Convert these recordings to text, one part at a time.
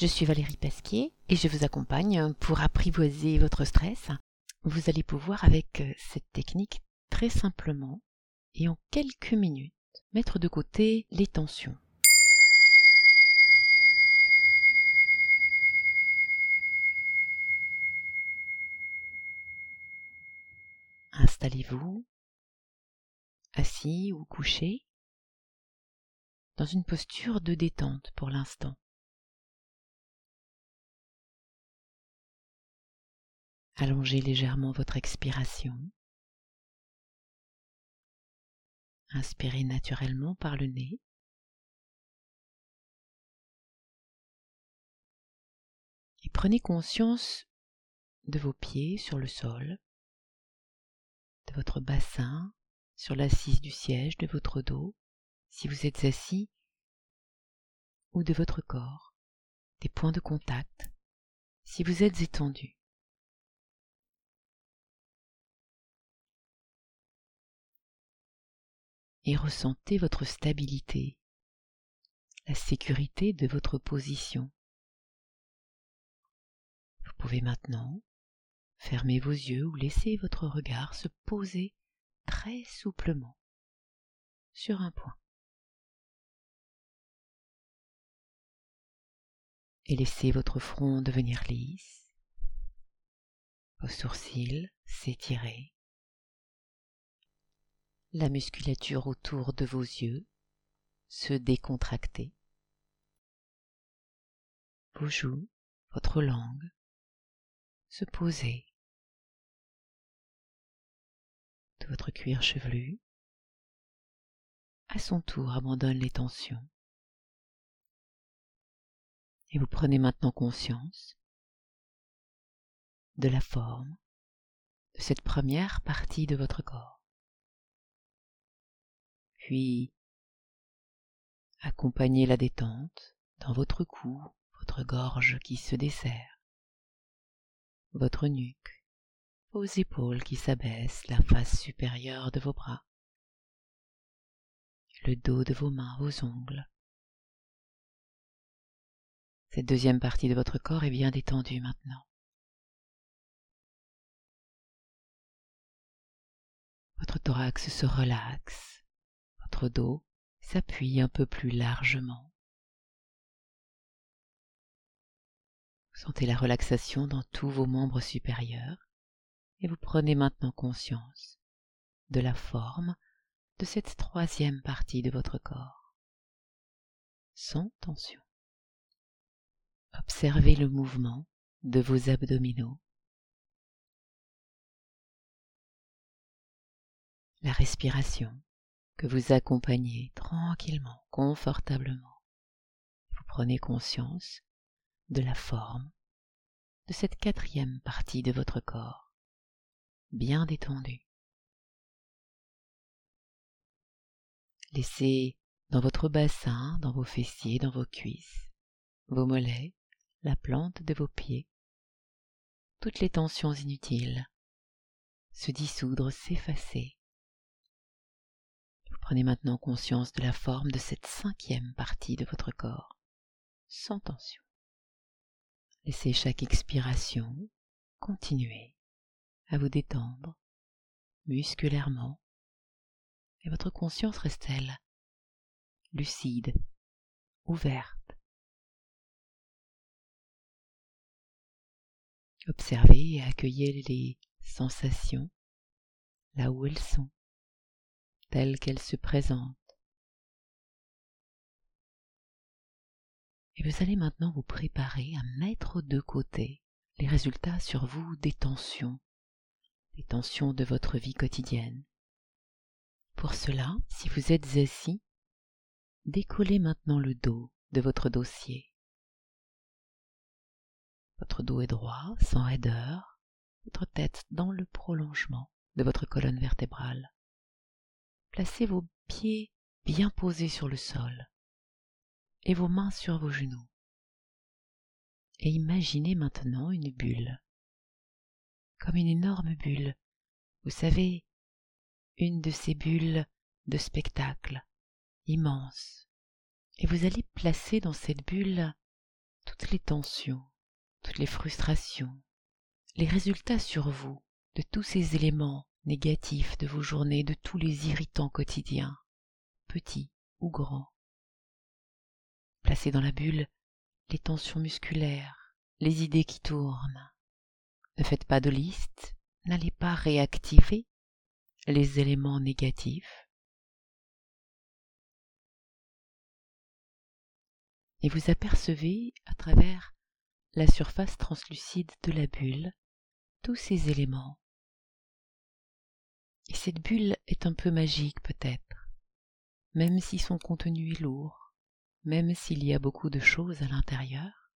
Je suis Valérie Pasquier et je vous accompagne pour apprivoiser votre stress. Vous allez pouvoir avec cette technique très simplement et en quelques minutes mettre de côté les tensions. Installez-vous, assis ou couché, dans une posture de détente pour l'instant. Allongez légèrement votre expiration. Inspirez naturellement par le nez. Et prenez conscience de vos pieds sur le sol, de votre bassin sur l'assise du siège de votre dos, si vous êtes assis, ou de votre corps, des points de contact, si vous êtes étendu. Et ressentez votre stabilité, la sécurité de votre position. Vous pouvez maintenant fermer vos yeux ou laisser votre regard se poser très souplement sur un point. Et laissez votre front devenir lisse, vos sourcils s'étirer, la musculature autour de vos yeux se décontracter, vos joues, votre langue se poser, de votre cuir chevelu. À son tour abandonne les tensions. Et vous prenez maintenant conscience de la forme de cette première partie de votre corps puis accompagnez la détente dans votre cou, votre gorge qui se desserre, votre nuque, vos épaules qui s'abaissent, la face supérieure de vos bras, le dos de vos mains, vos ongles. Cette deuxième partie de votre corps est bien détendue maintenant. Votre thorax se relaxe votre dos s'appuie un peu plus largement. Sentez la relaxation dans tous vos membres supérieurs et vous prenez maintenant conscience de la forme de cette troisième partie de votre corps, sans tension. Observez le mouvement de vos abdominaux, la respiration que vous accompagnez tranquillement, confortablement. Vous prenez conscience de la forme de cette quatrième partie de votre corps, bien détendue. Laissez dans votre bassin, dans vos fessiers, dans vos cuisses, vos mollets, la plante de vos pieds, toutes les tensions inutiles se dissoudre, s'effacer Prenez maintenant conscience de la forme de cette cinquième partie de votre corps, sans tension. Laissez chaque expiration continuer à vous détendre musculairement et votre conscience reste-t-elle lucide, ouverte. Observez et accueillez les sensations là où elles sont telle qu'elle se présente. Et vous allez maintenant vous préparer à mettre de côté les résultats sur vous des tensions, des tensions de votre vie quotidienne. Pour cela, si vous êtes assis, décollez maintenant le dos de votre dossier. Votre dos est droit, sans raideur, votre tête dans le prolongement de votre colonne vertébrale. Placez vos pieds bien posés sur le sol et vos mains sur vos genoux. Et imaginez maintenant une bulle, comme une énorme bulle. Vous savez, une de ces bulles de spectacle, immense. Et vous allez placer dans cette bulle toutes les tensions, toutes les frustrations, les résultats sur vous de tous ces éléments négatifs de vos journées, de tous les irritants quotidiens, petits ou grands. Placez dans la bulle les tensions musculaires, les idées qui tournent. Ne faites pas de liste, n'allez pas réactiver les éléments négatifs. Et vous apercevez à travers la surface translucide de la bulle tous ces éléments. Et cette bulle est un peu magique peut-être, même si son contenu est lourd, même s'il y a beaucoup de choses à l'intérieur,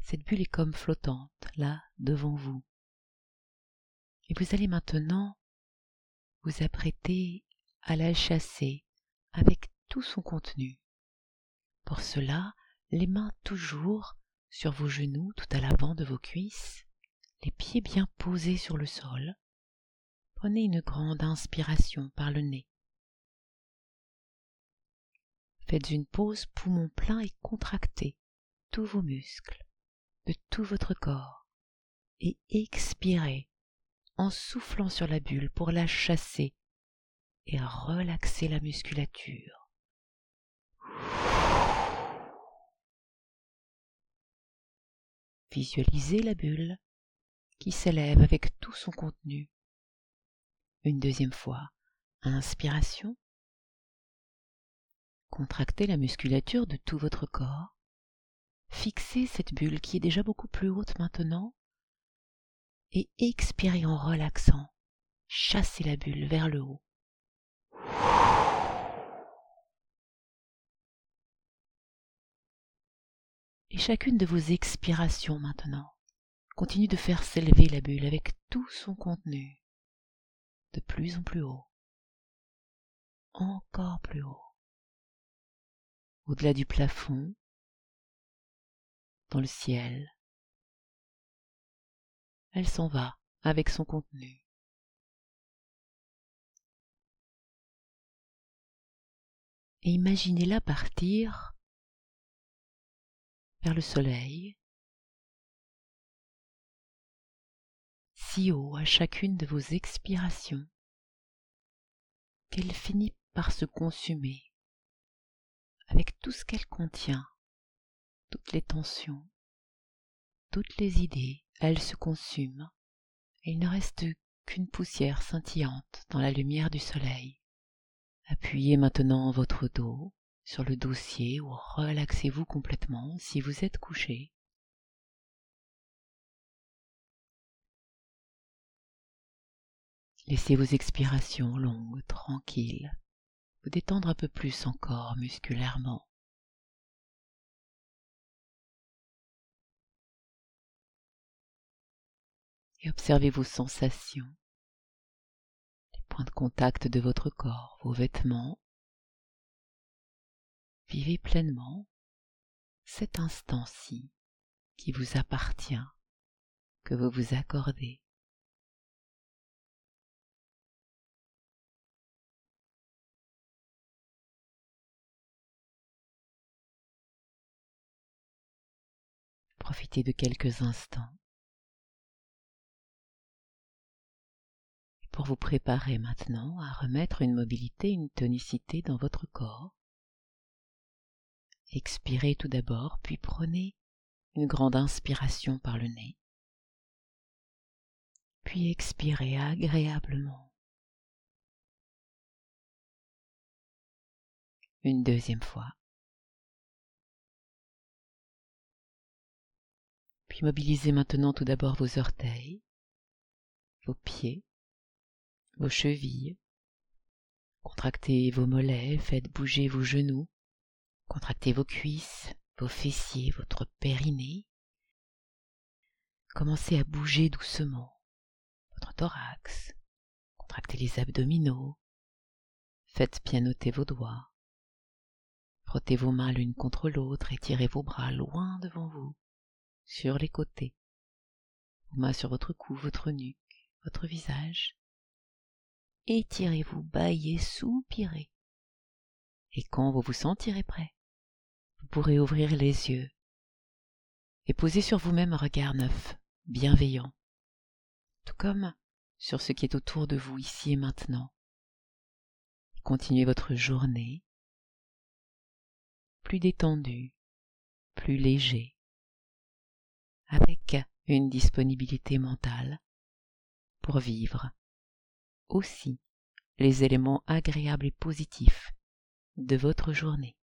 cette bulle est comme flottante, là, devant vous. Et vous allez maintenant vous apprêter à la chasser avec tout son contenu. Pour cela, les mains toujours sur vos genoux tout à l'avant de vos cuisses, les pieds bien posés sur le sol. Prenez une grande inspiration par le nez. Faites une pause poumon plein et contractez tous vos muscles de tout votre corps et expirez en soufflant sur la bulle pour la chasser et relaxer la musculature. Visualisez la bulle qui s'élève avec tout son contenu. Une deuxième fois, inspiration. Contractez la musculature de tout votre corps. Fixez cette bulle qui est déjà beaucoup plus haute maintenant et expirez en relaxant. Chassez la bulle vers le haut. Et chacune de vos expirations maintenant continue de faire s'élever la bulle avec tout son contenu, de plus en plus haut, encore plus haut, au-delà du plafond, dans le ciel, elle s'en va avec son contenu. Et imaginez-la partir vers le soleil, haut à chacune de vos expirations qu'elle finit par se consumer avec tout ce qu'elle contient, toutes les tensions, toutes les idées, elle se consume, et il ne reste qu'une poussière scintillante dans la lumière du soleil. Appuyez maintenant votre dos sur le dossier ou relaxez-vous complètement si vous êtes couché. Laissez vos expirations longues, tranquilles, vous détendre un peu plus encore musculairement. et observez vos sensations, les points de contact de votre corps, vos vêtements. Vivez pleinement cet instant-ci qui vous appartient, que vous vous accordez. Profitez de quelques instants pour vous préparer maintenant à remettre une mobilité, une tonicité dans votre corps. Expirez tout d'abord, puis prenez une grande inspiration par le nez, puis expirez agréablement. Une deuxième fois. Puis mobilisez maintenant tout d'abord vos orteils, vos pieds, vos chevilles. Contractez vos mollets, faites bouger vos genoux, contractez vos cuisses, vos fessiers, votre périnée. Commencez à bouger doucement votre thorax, contractez les abdominaux, faites pianoter vos doigts, frottez vos mains l'une contre l'autre et tirez vos bras loin devant vous, sur les côtés, vos mains sur votre cou, votre nuque, votre visage, étirez-vous, baillez, soupirez. Et quand vous vous sentirez prêt, vous pourrez ouvrir les yeux et posez sur vous-même un regard neuf, bienveillant, tout comme sur ce qui est autour de vous ici et maintenant. Continuez votre journée plus détendu, plus léger, une disponibilité mentale pour vivre aussi les éléments agréables et positifs de votre journée.